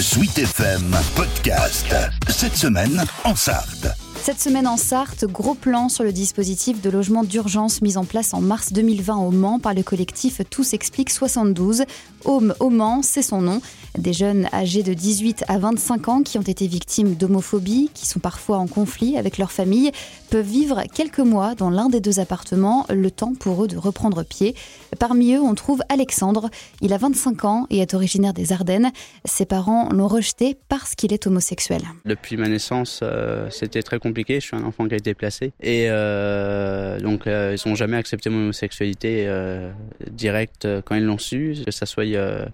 Sweet FM Podcast. Cette semaine en Sarthe. Cette semaine en Sarthe, gros plan sur le dispositif de logement d'urgence mis en place en mars 2020 au Mans par le collectif Tous Explique 72. Home au Mans, c'est son nom. Des jeunes âgés de 18 à 25 ans qui ont été victimes d'homophobie, qui sont parfois en conflit avec leur famille, peuvent vivre quelques mois dans l'un des deux appartements, le temps pour eux de reprendre pied. Parmi eux, on trouve Alexandre. Il a 25 ans et est originaire des Ardennes. Ses parents l'ont rejeté parce qu'il est homosexuel. Depuis ma naissance, euh, c'était très compliqué. Je suis un enfant qui a été placé. Et euh, donc, euh, ils n'ont jamais accepté mon homosexualité euh, directe euh, quand ils l'ont su, que ça soit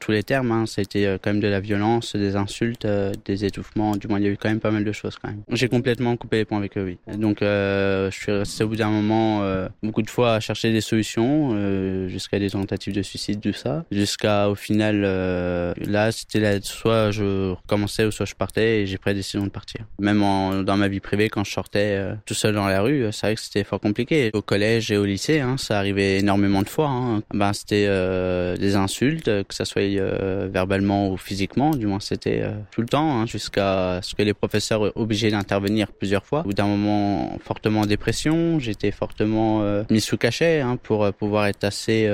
tous les termes. Hein. Été quand même de la violence, des insultes, des étouffements. Du moins, il y a eu quand même pas mal de choses quand même. J'ai complètement coupé les ponts avec eux, oui. Donc, je suis resté au bout d'un moment beaucoup de fois à chercher des solutions, jusqu'à des tentatives de suicide, tout ça. Jusqu'à, au final, là, c'était soit je recommençais ou soit je partais et j'ai pris la décision de partir. Même en, dans ma vie privée, quand je sortais euh, tout seul dans la rue, c'est vrai que c'était fort compliqué. Au collège et au lycée, hein, ça arrivait énormément de fois. Hein. Ben, c'était euh, des insultes, que ça soit euh, verbalement ou physiquement, du moins c'était euh, tout le temps, hein, jusqu'à ce que les professeurs obligés d'intervenir plusieurs fois. Au bout d'un moment, fortement en dépression, j'étais fortement euh, mis sous cachet pour pouvoir être assez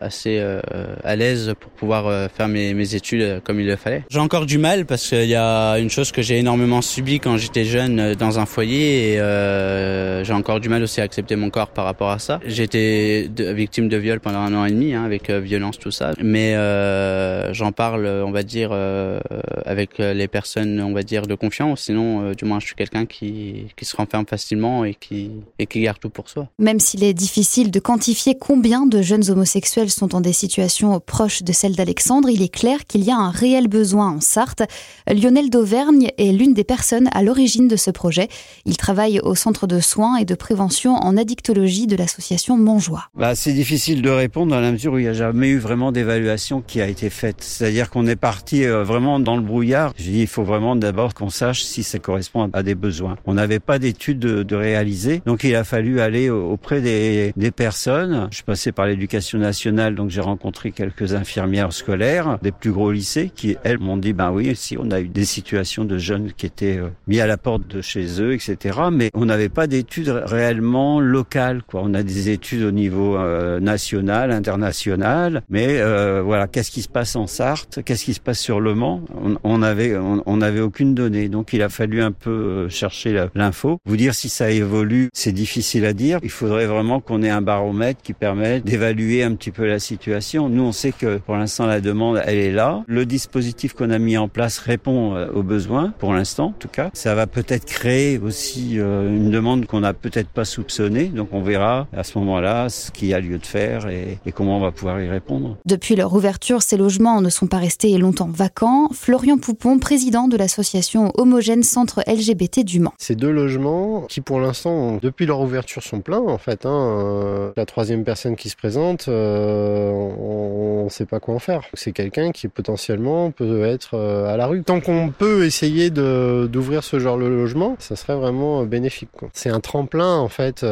assez euh, à l'aise pour pouvoir euh, faire mes, mes, études euh, comme il le fallait. J'ai encore du mal parce qu'il y a une chose que j'ai énormément subi quand j'étais jeune dans un foyer et euh, j'ai encore du mal aussi à accepter mon corps par rapport à ça. Été victime de viol pendant un an et demi hein, avec violence tout ça, mais euh, j'en parle, on va dire, euh, avec les personnes, on va dire, de confiance. Sinon, du moins, je suis quelqu'un qui, qui se renferme facilement et qui, et qui garde tout pour soi. Même s'il est difficile de quantifier combien de jeunes homosexuels sont dans des situations proches de celles d'Alexandre, il est clair qu'il y a un réel besoin en Sarthe. Lionel d'Auvergne est l'une des personnes à l'origine de ce projet. Il travaille au centre de soins et de prévention en addictologie de l'association Montjoie. Bah, c'est difficile de répondre dans la mesure où il n'y a jamais eu vraiment d'évaluation qui a été faite. C'est-à-dire qu'on est parti euh, vraiment dans le brouillard. Je dis, il faut vraiment d'abord qu'on sache si ça correspond à des besoins. On n'avait pas d'études de, de, réaliser, donc il a fallu aller auprès des, des personnes. Je passais par l'éducation nationale donc j'ai rencontré quelques infirmières scolaires des plus gros lycées qui, elles, m'ont dit, ben oui, si on a eu des situations de jeunes qui étaient euh, mis à la porte de chez eux, etc. Mais on n'avait pas d'études réellement locales, quoi. On a des études au niveau euh, national, international, mais euh, voilà, qu'est-ce qui se passe en Sarthe, qu'est-ce qui se passe sur Le Mans? On avait, on, on, avait aucune donnée, donc il a fallu un peu euh, chercher l'info. Vous dire si ça évolue, c'est difficile à dire. Il faudrait vraiment qu'on ait un baromètre qui permette d'évaluer un petit peu la situation. Nous, on sait que pour l'instant, la demande, elle est là. Le dispositif qu'on a mis en place répond euh, aux besoins, pour l'instant, en tout cas. Ça va peut-être créer aussi euh, une demande qu'on n'a peut-être pas soupçonnée. Donc, on verra à ce moment-là ce qu'il y a lieu de faire et, et comment on va pouvoir y répondre. Depuis leur ouverture, ces logements ne sont pas restés longtemps vacants. Florian Poupon, président de l'association Homogène Centre LGBT du Mans. Ces deux logements, qui pour l'instant, depuis leur ouverture, sont pleins, en fait. Hein. Euh, la troisième personne qui se présente, euh, on ne sait pas quoi en faire. C'est quelqu'un qui potentiellement peut être euh, à la rue. Tant qu'on peut essayer d'ouvrir ce genre de logement, ça serait vraiment bénéfique. C'est un tremplin en fait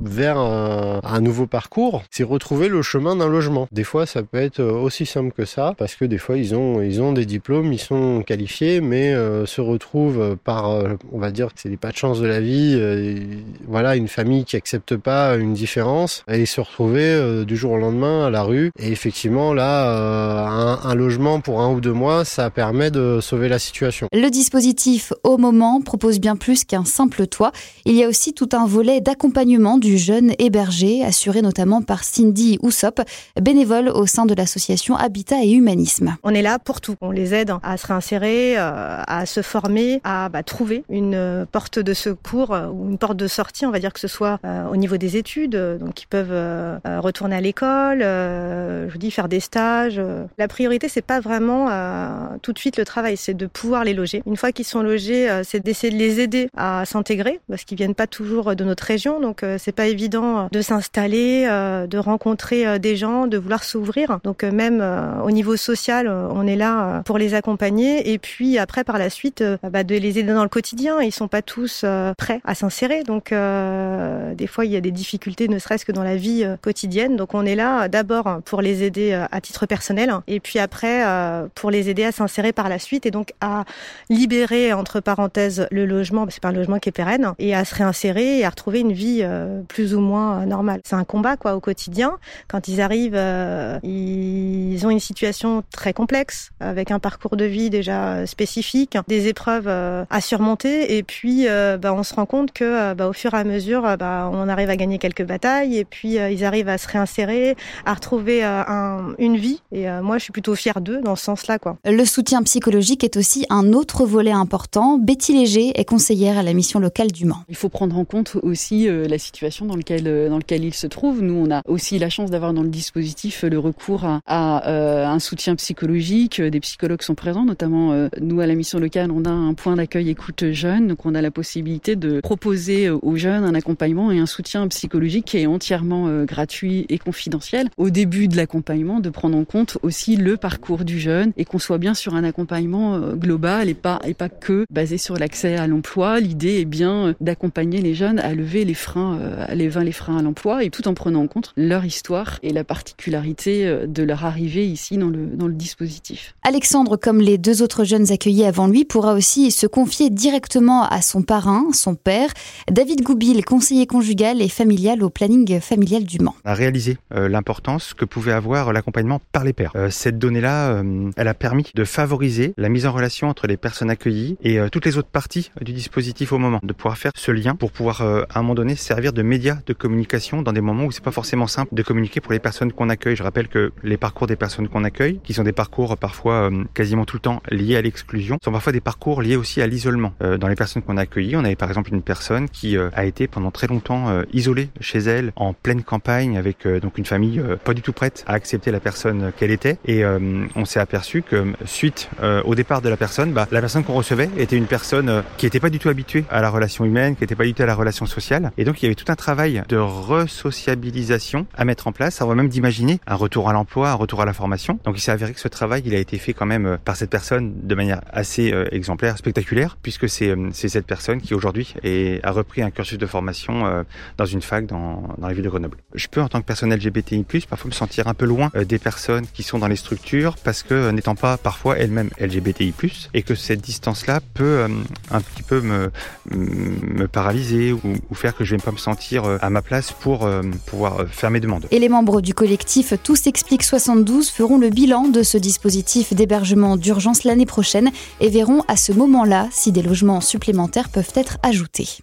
vers un, nouveau parcours, c'est retrouver le chemin d'un logement. Des fois, ça peut être aussi simple que ça, parce que des fois, ils ont, ils ont des diplômes, sont qualifiés, mais euh, se retrouvent par, euh, on va dire que c'est des pas de chance de la vie, euh, voilà, une famille qui accepte pas une différence, et se retrouver euh, du jour au lendemain à la rue. Et effectivement, là, euh, un, un, logement pour un ou deux mois, ça permet de sauver la situation. Le dispositif, au moment, propose bien plus qu'un simple toit. Il y a aussi tout un volet d'accompagnement du jeune hébergé, assuré notamment par Cindy Oussop, bénévole au sein de l'association Habitat et Humanisme. On est là pour tout. On les aide à se réinsérer, euh, à se former, à bah, trouver une porte de secours euh, ou une porte de sortie, on va dire que ce soit euh, au niveau des études, donc ils peuvent euh, retourner à l'école, euh, je vous dis faire des stages. La priorité, c'est pas vraiment tout de suite le travail, c'est de pouvoir les loger. Une fois qu'ils sont logés, c'est d'essayer de les aider à s'intégrer parce qu'ils viennent pas toujours de notre région, donc c'est pas évident de s'installer, euh, de rencontrer euh, des gens, de vouloir s'ouvrir. Donc euh, même au niveau social, on est là pour les accompagner et puis après par la suite bah, de les aider dans le quotidien. Ils sont pas tous prêts à s'insérer, donc des fois il y a des difficultés, ne serait-ce que dans la vie quotidienne. Donc on est là d'abord pour les aider à titre personnel et puis après pour les aider à s'insérer par la suite et donc à libérer entre parenthèses le logement, c'est pas un logement qui est pérenne, et à se réinsérer et à retrouver une vie plus ou moins normale. C'est un combat quoi au quotidien. Quand ils arrivent, ils ont une situation très complexe avec un parcours de vie déjà spécifique, des épreuves à surmonter et puis bah, on se rend compte que bah, au fur et à mesure, bah, on arrive à gagner quelques batailles et puis euh, ils arrivent à se réinsérer, à retrouver euh, un, une vie. Et euh, moi, je suis plutôt fière d'eux dans ce sens-là. Quoi. Le soutien psychologique est aussi un autre volet important. Betty Léger est conseillère à la mission locale du Mans. Il faut prendre en compte aussi la situation dans laquelle dans lequel ils se trouvent. Nous, on a aussi la chance d'avoir dans le dispositif le recours à, à un soutien psychologique. Des psychologues sont notamment nous à la mission locale, on a un point d'accueil écoute jeune, donc on a la possibilité de proposer aux jeunes un accompagnement et un soutien psychologique qui est entièrement euh, gratuit et confidentiel. Au début de l'accompagnement, de prendre en compte aussi le parcours du jeune et qu'on soit bien sur un accompagnement euh, global et pas et pas que basé sur l'accès à l'emploi. L'idée est bien euh, d'accompagner les jeunes à lever les freins, à lever les freins à l'emploi et tout en prenant en compte leur histoire et la particularité de leur arrivée ici dans le dans le dispositif. Alexandre, comme les deux autres jeunes accueillis avant lui, pourra aussi se confier directement à son parrain, son père, David Goubil, conseiller conjugal et familial au planning familial du Mans. On a réalisé euh, l'importance que pouvait avoir l'accompagnement par les pairs. Euh, cette donnée-là, euh, elle a permis de favoriser la mise en relation entre les personnes accueillies et toutes les autres parties du dispositif au moment, de pouvoir faire ce lien pour pouvoir à un moment donné servir de média de communication dans des moments où c'est pas forcément simple de communiquer pour les personnes qu'on accueille. Je rappelle que les parcours des personnes qu'on accueille, qui sont des parcours parfois quasiment tout le temps liés à l'exclusion, sont parfois des parcours liés aussi à l'isolement. dans les personnes qu'on a accueillies, on avait par exemple une personne qui a été pendant très longtemps isolée chez elle en pleine campagne avec euh, donc une famille euh, pas du tout prête à accepter la personne qu'elle était et euh, on s'est aperçu que suite au départ de la personne, bah, la personne qu'on recevait était une personne qui n'était pas du tout habituée à la relation humaine, qui n'était pas du tout à la relation sociale et donc il y avait tout un travail de resociabilisation à mettre en place avant même d'imaginer un retour à l'emploi, un retour à la formation. Donc il s'est avéré que ce travail il a été fait quand même par cette personne de manière assez exemplaire, spectaculaire puisque c'est c'est cette personne qui aujourd'hui a repris un cursus de formation dans une fac dans, la ville de Grenoble. Je peux, en tant que personne LGBTI+, parfois me sentir un peu loin euh, des personnes qui sont dans les structures parce que euh, n'étant pas parfois elles-mêmes LGBTI+, et que cette distance-là peut euh, un petit peu me, paralyser ou, faire que je ne vais pas me sentir à ma place pour pouvoir faire mes demandes. Et les membres du collectif Tous Explique 72 feront le bilan de ce dispositif d'hébergement l'année prochaine et verront à ce moment-là si des logements supplémentaires peuvent être ajoutés.